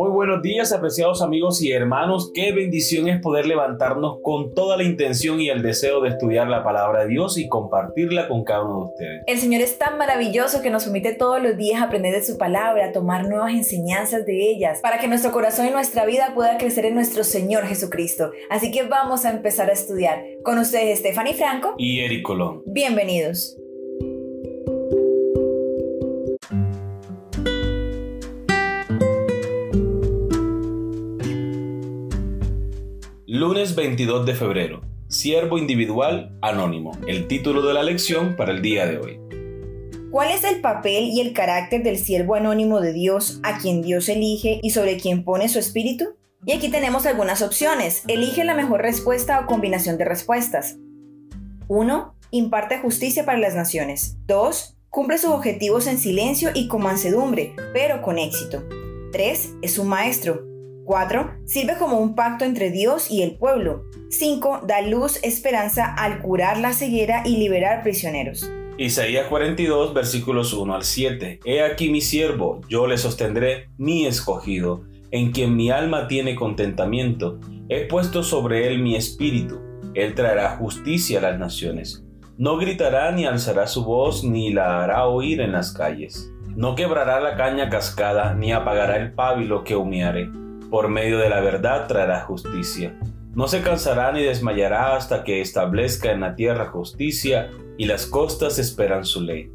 Muy buenos días, apreciados amigos y hermanos. Qué bendición es poder levantarnos con toda la intención y el deseo de estudiar la palabra de Dios y compartirla con cada uno de ustedes. El Señor es tan maravilloso que nos permite todos los días aprender de su palabra, tomar nuevas enseñanzas de ellas, para que nuestro corazón y nuestra vida pueda crecer en nuestro Señor Jesucristo. Así que vamos a empezar a estudiar. Con ustedes, Stephanie Franco y Eric Colón. Bienvenidos. Lunes 22 de febrero. Siervo individual anónimo. El título de la lección para el día de hoy. ¿Cuál es el papel y el carácter del siervo anónimo de Dios a quien Dios elige y sobre quien pone su espíritu? Y aquí tenemos algunas opciones. Elige la mejor respuesta o combinación de respuestas. 1. Imparte justicia para las naciones. 2. Cumple sus objetivos en silencio y con mansedumbre, pero con éxito. 3. Es un maestro. 4. Sirve como un pacto entre Dios y el pueblo. 5. Da luz, esperanza al curar la ceguera y liberar prisioneros. Isaías 42, versículos 1 al 7. He aquí mi siervo, yo le sostendré, mi escogido, en quien mi alma tiene contentamiento. He puesto sobre él mi espíritu. Él traerá justicia a las naciones. No gritará ni alzará su voz, ni la hará oír en las calles. No quebrará la caña cascada, ni apagará el pábilo que humeare por medio de la verdad traerá justicia. No se cansará ni desmayará hasta que establezca en la tierra justicia y las costas esperan su ley.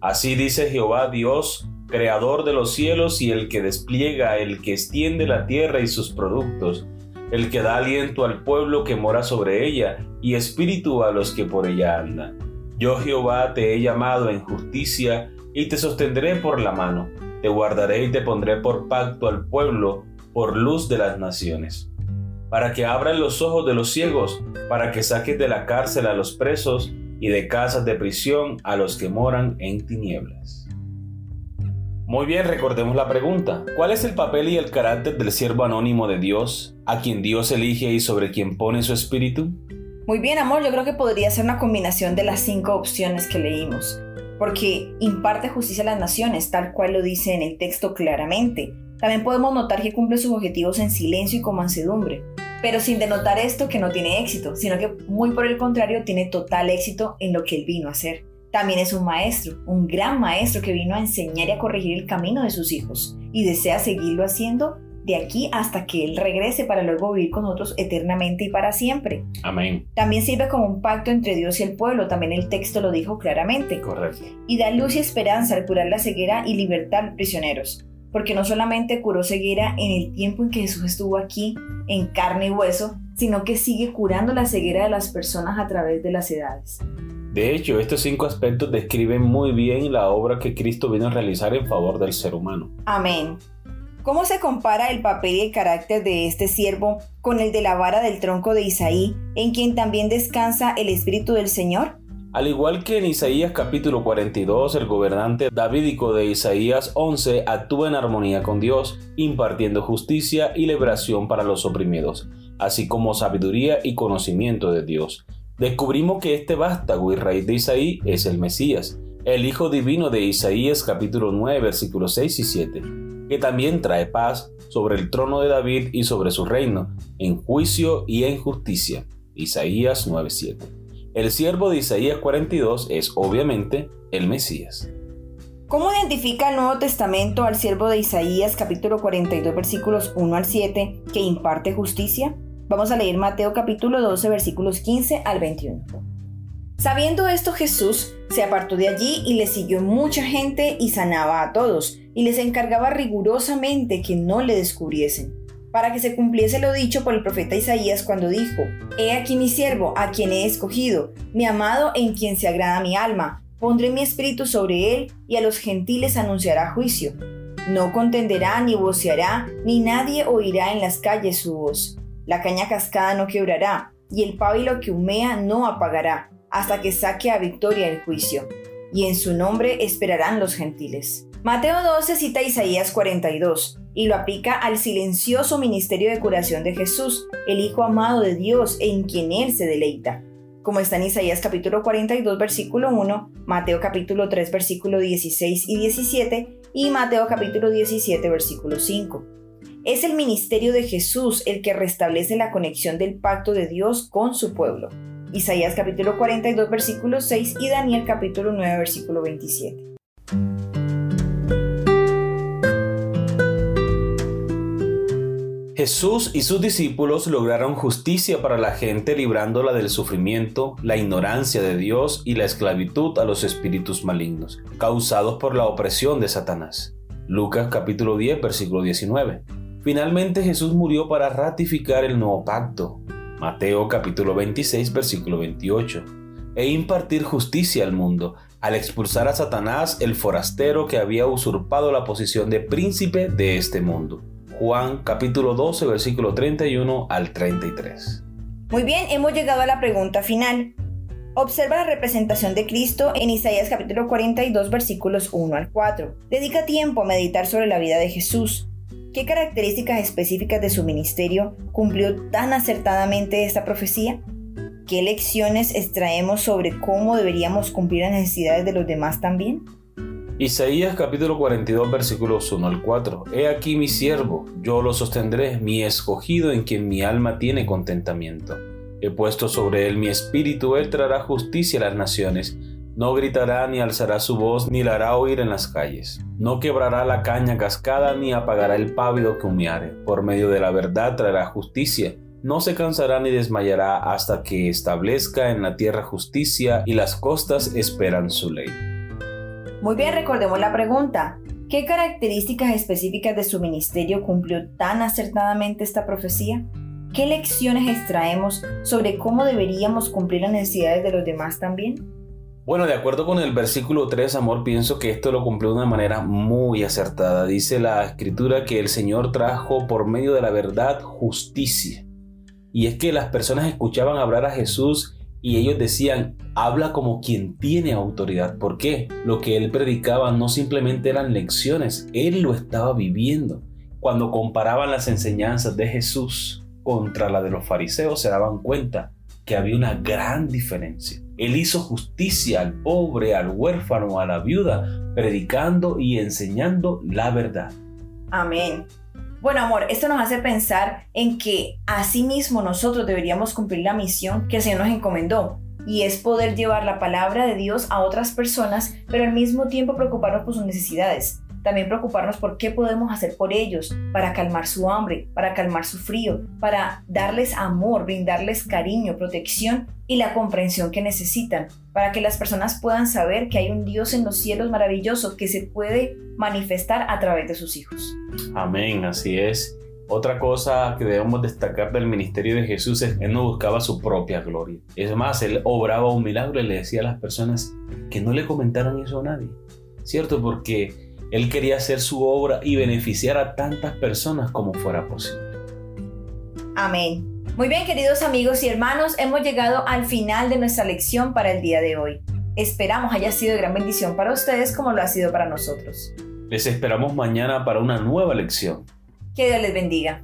Así dice Jehová Dios, creador de los cielos y el que despliega, el que extiende la tierra y sus productos, el que da aliento al pueblo que mora sobre ella y espíritu a los que por ella andan. Yo Jehová te he llamado en justicia y te sostendré por la mano, te guardaré y te pondré por pacto al pueblo por luz de las naciones, para que abran los ojos de los ciegos, para que saques de la cárcel a los presos y de casas de prisión a los que moran en tinieblas. Muy bien, recordemos la pregunta. ¿Cuál es el papel y el carácter del siervo anónimo de Dios, a quien Dios elige y sobre quien pone su espíritu? Muy bien, amor, yo creo que podría ser una combinación de las cinco opciones que leímos, porque imparte justicia a las naciones, tal cual lo dice en el texto claramente. También podemos notar que cumple sus objetivos en silencio y con mansedumbre, pero sin denotar esto que no tiene éxito, sino que muy por el contrario tiene total éxito en lo que él vino a hacer. También es un maestro, un gran maestro que vino a enseñar y a corregir el camino de sus hijos y desea seguirlo haciendo de aquí hasta que Él regrese para luego vivir con nosotros eternamente y para siempre. Amén. También sirve como un pacto entre Dios y el pueblo, también el texto lo dijo claramente. Correcto. Y da luz y esperanza al curar la ceguera y libertar prisioneros porque no solamente curó ceguera en el tiempo en que Jesús estuvo aquí en carne y hueso, sino que sigue curando la ceguera de las personas a través de las edades. De hecho, estos cinco aspectos describen muy bien la obra que Cristo vino a realizar en favor del ser humano. Amén. ¿Cómo se compara el papel y el carácter de este siervo con el de la vara del tronco de Isaí, en quien también descansa el Espíritu del Señor? Al igual que en Isaías capítulo 42, el gobernante davídico de Isaías 11 actúa en armonía con Dios, impartiendo justicia y liberación para los oprimidos, así como sabiduría y conocimiento de Dios. Descubrimos que este vástago y raíz de Isaí es el Mesías, el Hijo Divino de Isaías capítulo 9 versículos 6 y 7, que también trae paz sobre el trono de David y sobre su reino, en juicio y en justicia. Isaías 9:7. El siervo de Isaías 42 es obviamente el Mesías. ¿Cómo identifica el Nuevo Testamento al siervo de Isaías capítulo 42 versículos 1 al 7 que imparte justicia? Vamos a leer Mateo capítulo 12 versículos 15 al 21. Sabiendo esto Jesús se apartó de allí y le siguió mucha gente y sanaba a todos y les encargaba rigurosamente que no le descubriesen para que se cumpliese lo dicho por el profeta Isaías cuando dijo, He aquí mi siervo, a quien he escogido, mi amado en quien se agrada mi alma, pondré mi espíritu sobre él y a los gentiles anunciará juicio. No contenderá ni voceará, ni nadie oirá en las calles su voz. La caña cascada no quebrará, y el pábilo que humea no apagará, hasta que saque a victoria el juicio. Y en su nombre esperarán los gentiles. Mateo 12 cita Isaías 42 y lo aplica al silencioso ministerio de curación de Jesús, el Hijo amado de Dios en quien Él se deleita. Como está en Isaías capítulo 42 versículo 1, Mateo capítulo 3 versículo 16 y 17 y Mateo capítulo 17 versículo 5. Es el ministerio de Jesús el que restablece la conexión del pacto de Dios con su pueblo. Isaías capítulo 42 versículo 6 y Daniel capítulo 9 versículo 27. Jesús y sus discípulos lograron justicia para la gente librándola del sufrimiento, la ignorancia de Dios y la esclavitud a los espíritus malignos, causados por la opresión de Satanás. Lucas capítulo 10 versículo 19. Finalmente Jesús murió para ratificar el nuevo pacto. Mateo capítulo 26 versículo 28. E impartir justicia al mundo, al expulsar a Satanás el forastero que había usurpado la posición de príncipe de este mundo. Juan capítulo 12 versículo 31 al 33. Muy bien, hemos llegado a la pregunta final. Observa la representación de Cristo en Isaías capítulo 42 versículos 1 al 4. Dedica tiempo a meditar sobre la vida de Jesús. ¿Qué características específicas de su ministerio cumplió tan acertadamente esta profecía? ¿Qué lecciones extraemos sobre cómo deberíamos cumplir las necesidades de los demás también? Isaías capítulo 42 versículos 1 al 4. He aquí mi siervo, yo lo sostendré, mi escogido en quien mi alma tiene contentamiento. He puesto sobre él mi espíritu, él traerá justicia a las naciones. No gritará ni alzará su voz, ni la hará oír en las calles. No quebrará la caña cascada, ni apagará el pávido que humeare. Por medio de la verdad traerá justicia. No se cansará ni desmayará hasta que establezca en la tierra justicia y las costas esperan su ley. Muy bien, recordemos la pregunta. ¿Qué características específicas de su ministerio cumplió tan acertadamente esta profecía? ¿Qué lecciones extraemos sobre cómo deberíamos cumplir las necesidades de los demás también? Bueno, de acuerdo con el versículo 3, amor, pienso que esto lo cumplió de una manera muy acertada. Dice la escritura que el Señor trajo por medio de la verdad justicia. Y es que las personas escuchaban hablar a Jesús y ellos decían, habla como quien tiene autoridad. ¿Por qué? Lo que él predicaba no simplemente eran lecciones, él lo estaba viviendo. Cuando comparaban las enseñanzas de Jesús contra la de los fariseos, se daban cuenta que había una gran diferencia. Él hizo justicia al pobre, al huérfano, a la viuda, predicando y enseñando la verdad. Amén. Bueno, amor, esto nos hace pensar en que asimismo nosotros deberíamos cumplir la misión que el Señor nos encomendó, y es poder llevar la palabra de Dios a otras personas, pero al mismo tiempo preocuparnos por sus necesidades. También preocuparnos por qué podemos hacer por ellos, para calmar su hambre, para calmar su frío, para darles amor, brindarles cariño, protección y la comprensión que necesitan, para que las personas puedan saber que hay un Dios en los cielos maravilloso que se puede manifestar a través de sus hijos. Amén, así es. Otra cosa que debemos destacar del ministerio de Jesús es que Él no buscaba su propia gloria. Es más, Él obraba un milagro y le decía a las personas que no le comentaran eso a nadie. ¿Cierto? Porque Él quería hacer su obra y beneficiar a tantas personas como fuera posible. Amén. Muy bien, queridos amigos y hermanos, hemos llegado al final de nuestra lección para el día de hoy. Esperamos haya sido de gran bendición para ustedes como lo ha sido para nosotros. Les esperamos mañana para una nueva lección. Que Dios les bendiga.